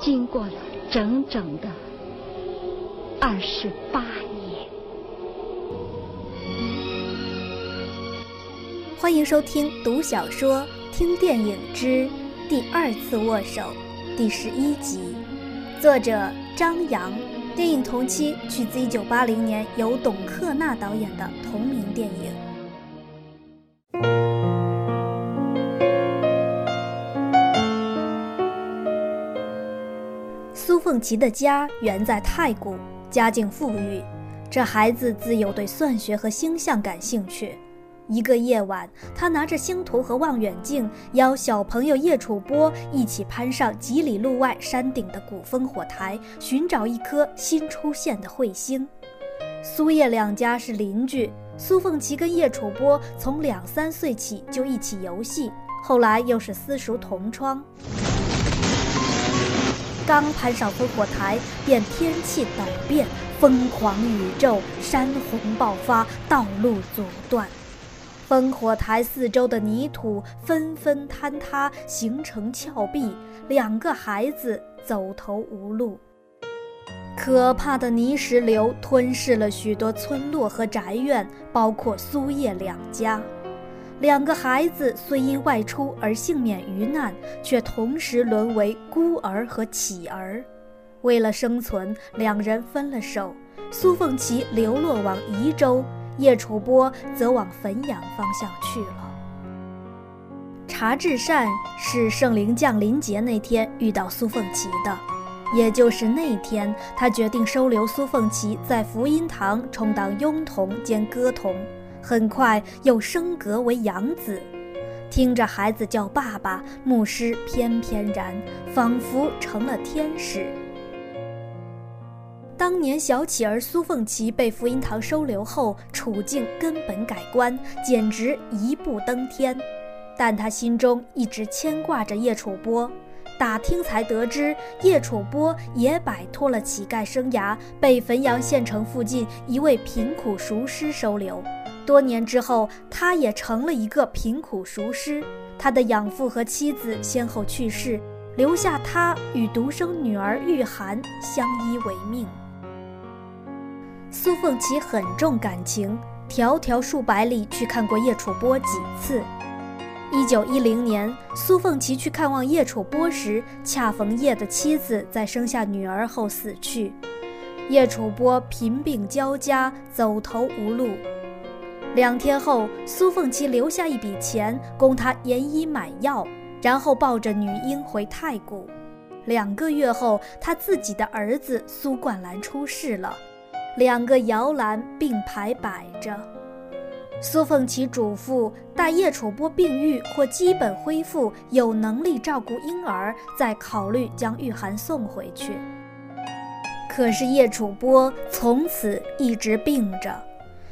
经过了整整的二十八年？欢迎收听《读小说、听电影之第二次握手》第十一集，作者张扬，电影同期取自一九八零年由董克娜导演的同名电影。苏凤琪的家原在太谷，家境富裕。这孩子自幼对算学和星象感兴趣。一个夜晚，他拿着星图和望远镜，邀小朋友叶楚波一起攀上几里路外山顶的古风火台，寻找一颗新出现的彗星。苏叶两家是邻居，苏凤琪跟叶楚波从两三岁起就一起游戏，后来又是私塾同窗。刚攀上烽火台，便天气陡变，疯狂宇宙，山洪爆发，道路阻断。烽火台四周的泥土纷纷坍塌，形成峭壁，两个孩子走投无路。可怕的泥石流吞噬了许多村落和宅院，包括苏叶两家。两个孩子虽因外出而幸免于难，却同时沦为孤儿和乞儿。为了生存，两人分了手。苏凤琪流落往宜州，叶楚波则往汾阳方向去了。查至善是圣灵降临节那天遇到苏凤琪的，也就是那天，他决定收留苏凤琪在福音堂充当佣童兼歌童。很快又升格为养子，听着孩子叫爸爸，牧师翩翩然，仿佛成了天使。当年小乞儿苏凤琪被福音堂收留后，处境根本改观，简直一步登天。但他心中一直牵挂着叶楚波，打听才得知，叶楚波也摆脱了乞丐生涯，被汾阳县城附近一位贫苦塾师收留。多年之后，他也成了一个贫苦塾师。他的养父和妻子先后去世，留下他与独生女儿玉涵相依为命。苏凤琪很重感情，迢迢数百里去看过叶楚波几次。一九一零年，苏凤琪去看望叶楚波时，恰逢叶的妻子在生下女儿后死去，叶楚波贫病交加，走投无路。两天后，苏凤琪留下一笔钱供他研医买药，然后抱着女婴回太谷。两个月后，他自己的儿子苏冠兰出世了，两个摇篮并排摆着。苏凤琪嘱咐待叶楚波病愈或基本恢复，有能力照顾婴儿，再考虑将玉涵送回去。可是叶楚波从此一直病着。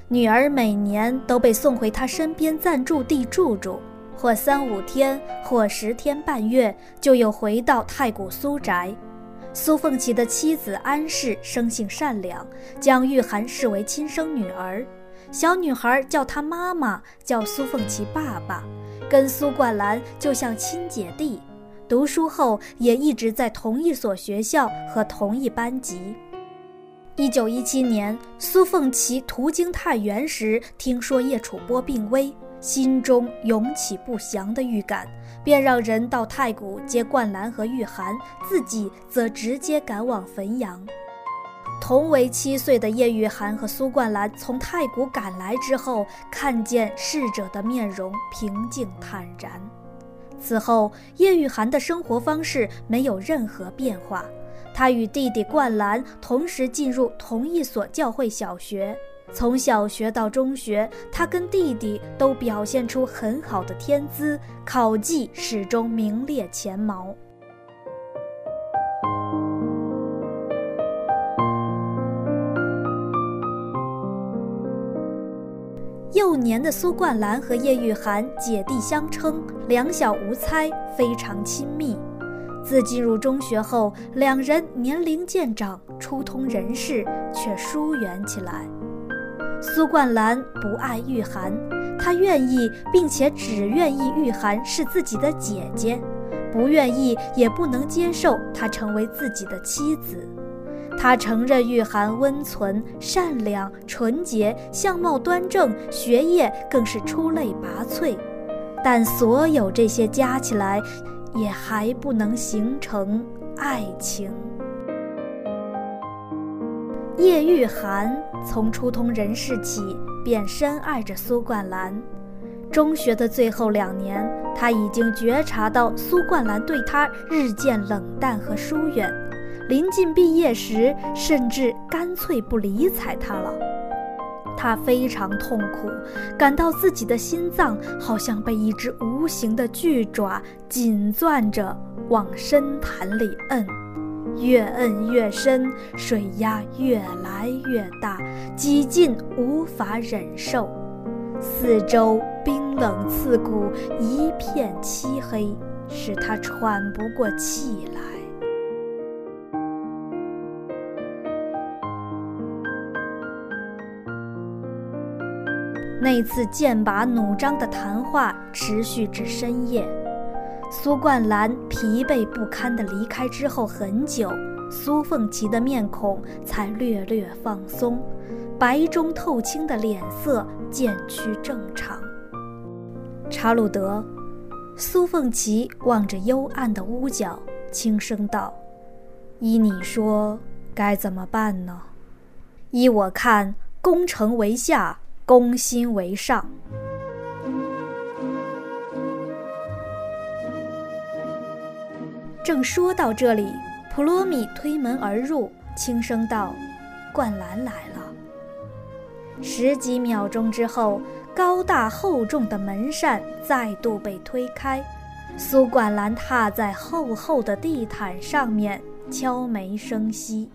女儿每年都被送回他身边暂住地住住，或三五天，或十天半月，就又回到太谷苏宅。苏凤岐的妻子安氏生性善良，将玉涵视为亲生女儿。小女孩叫她妈妈，叫苏凤岐爸爸，跟苏冠兰就像亲姐弟。读书后也一直在同一所学校和同一班级。一九一七年，苏凤岐途经太原时，听说叶楚波病危，心中涌起不祥的预感，便让人到太谷接冠兰和玉涵，自己则直接赶往汾阳。同为七岁的叶玉涵和苏冠兰从太谷赶来之后，看见逝者的面容平静坦然。此后，叶玉涵的生活方式没有任何变化。他与弟弟冠兰同时进入同一所教会小学，从小学到中学，他跟弟弟都表现出很好的天资，考绩始终名列前茅。幼年的苏冠兰和叶玉涵姐弟相称，两小无猜，非常亲密。自进入中学后，两人年龄渐长，初通人事，却疏远起来。苏冠兰不爱玉涵，她愿意并且只愿意玉涵是自己的姐姐，不愿意也不能接受她成为自己的妻子。他承认玉涵温存、善良、纯洁，相貌端正，学业更是出类拔萃，但所有这些加起来，也还不能形成爱情。叶玉涵从初通人事起便深爱着苏冠兰，中学的最后两年，他已经觉察到苏冠兰对他日渐冷淡和疏远。临近毕业时，甚至干脆不理睬他了。他非常痛苦，感到自己的心脏好像被一只无形的巨爪紧攥着往深潭里摁，越摁越深，水压越来越大，几近无法忍受。四周冰冷刺骨，一片漆黑，使他喘不过气来。那次剑拔弩张的谈话持续至深夜，苏冠兰疲惫不堪地离开之后很久，苏凤琪的面孔才略略放松，白中透青的脸色渐趋正常。查鲁德，苏凤琪望着幽暗的屋角，轻声道：“依你说，该怎么办呢？依我看，攻城为下。”攻心为上。正说到这里，普罗米推门而入，轻声道：“灌篮来了。”十几秒钟之后，高大厚重的门扇再度被推开，苏冠兰踏在厚厚的地毯上面，悄没声息。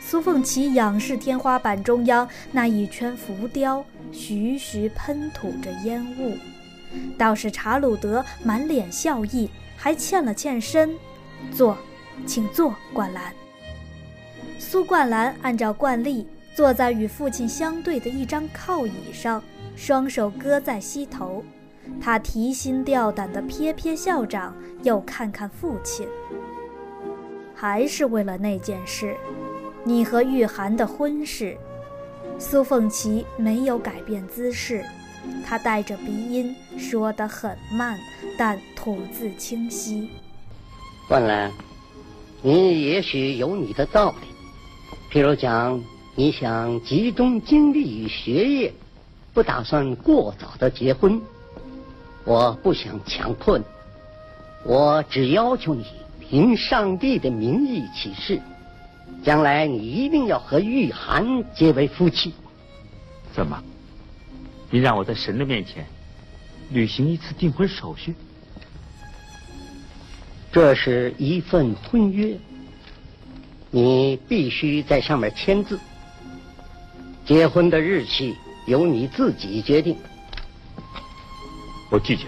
苏凤琪仰视天花板中央那一圈浮雕，徐徐喷吐着烟雾。倒是查鲁德满脸笑意，还欠了欠身：“坐，请坐，冠兰。”苏冠兰按照惯例坐在与父亲相对的一张靠椅上，双手搁在膝头。他提心吊胆地瞥瞥校长，又看看父亲，还是为了那件事。你和玉涵的婚事，苏凤琪没有改变姿势，她带着鼻音，说得很慢，但吐字清晰。冠兰，你也许有你的道理，譬如讲，你想集中精力于学业，不打算过早的结婚。我不想强迫你，我只要求你凭上帝的名义起誓。将来你一定要和玉涵结为夫妻。怎么？你让我在神的面前履行一次订婚手续？这是一份婚约，你必须在上面签字。结婚的日期由你自己决定。我拒绝。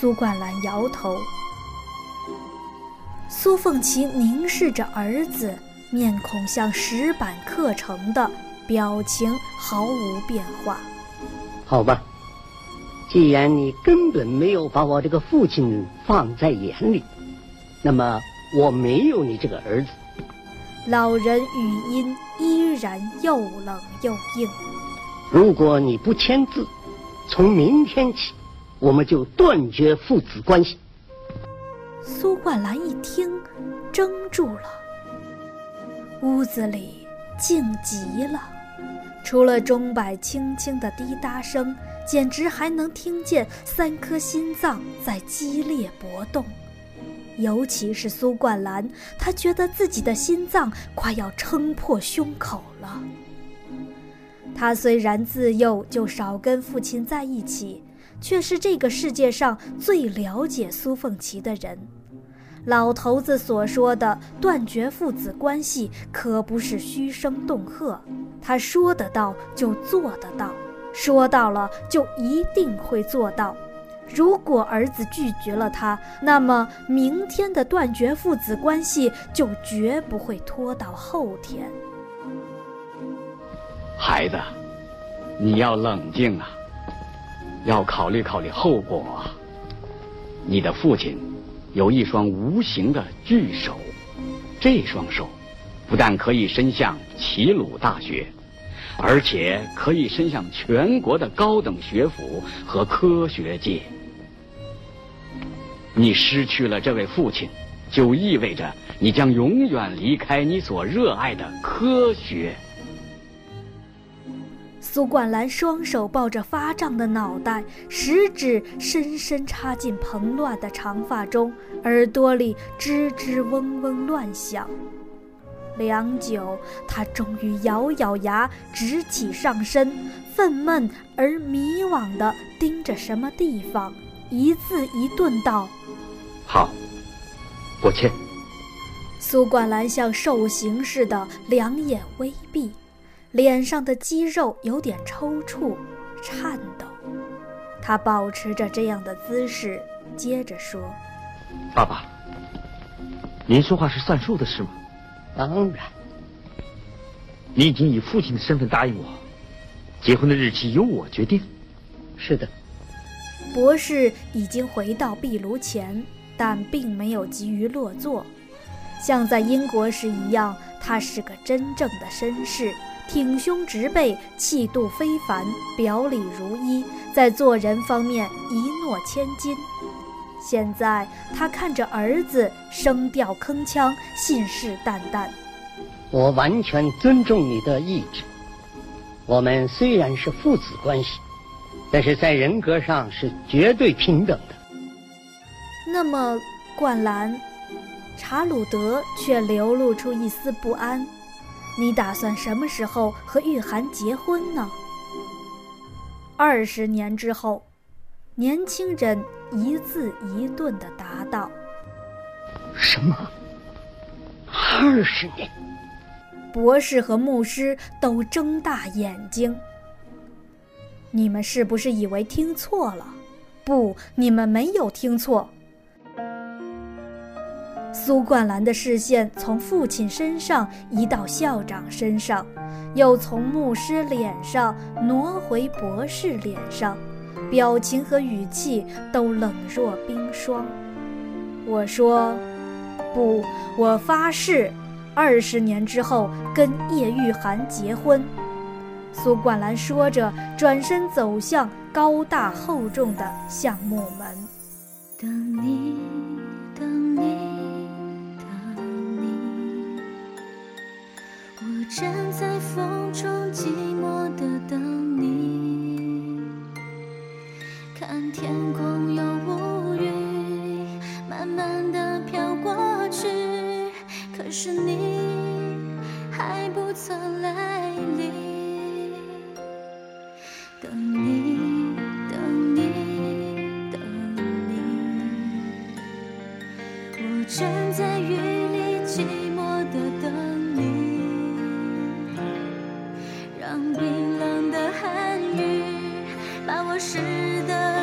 苏冠兰摇头。苏凤琪凝视着儿子，面孔像石板刻成的，表情毫无变化。好吧，既然你根本没有把我这个父亲放在眼里，那么我没有你这个儿子。老人语音依然又冷又硬。如果你不签字，从明天起，我们就断绝父子关系。苏冠兰一听，怔住了。屋子里静极了，除了钟摆轻轻的滴答声，简直还能听见三颗心脏在激烈搏动。尤其是苏冠兰，她觉得自己的心脏快要撑破胸口了。她虽然自幼就少跟父亲在一起。却是这个世界上最了解苏凤琪的人，老头子所说的断绝父子关系可不是虚声恫吓，他说得到就做得到。说到了就一定会做到。如果儿子拒绝了他，那么明天的断绝父子关系就绝不会拖到后天。孩子，你要冷静啊，要考虑考虑后果。你的父亲有一双无形的巨手，这双手不但可以伸向齐鲁大学，而且可以伸向全国的高等学府和科学界。你失去了这位父亲，就意味着你将永远离开你所热爱的科学。苏冠兰双手抱着发胀的脑袋，食指深深插进蓬乱的长发中，耳朵里吱吱嗡嗡乱响。良久，他终于咬咬牙，直起上身，愤懑而迷惘地盯着什么地方，一字一顿道：“好，我签。”苏冠兰像受刑似的，两眼微闭。脸上的肌肉有点抽搐、颤抖，他保持着这样的姿势，接着说：“爸爸，您说话是算数的，是吗？当然。你已经以父亲的身份答应我，结婚的日期由我决定。是的。”博士已经回到壁炉前，但并没有急于落座，像在英国时一样，他是个真正的绅士。挺胸直背，气度非凡，表里如一，在做人方面一诺千金。现在他看着儿子，声调铿锵，信誓旦旦：“我完全尊重你的意志。我们虽然是父子关系，但是在人格上是绝对平等的。”那么，灌篮，查鲁德却流露出一丝不安。你打算什么时候和玉涵结婚呢？二十年之后，年轻人一字一顿地答道：“什么？二十年？”博士和牧师都睁大眼睛。你们是不是以为听错了？不，你们没有听错。苏冠兰的视线从父亲身上移到校长身上，又从牧师脸上挪回博士脸上，表情和语气都冷若冰霜。我说：“不，我发誓，二十年之后跟叶玉涵结婚。”苏冠兰说着，转身走向高大厚重的橡木门。等你，站在风中，寂寞的等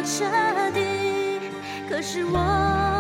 彻底，可是我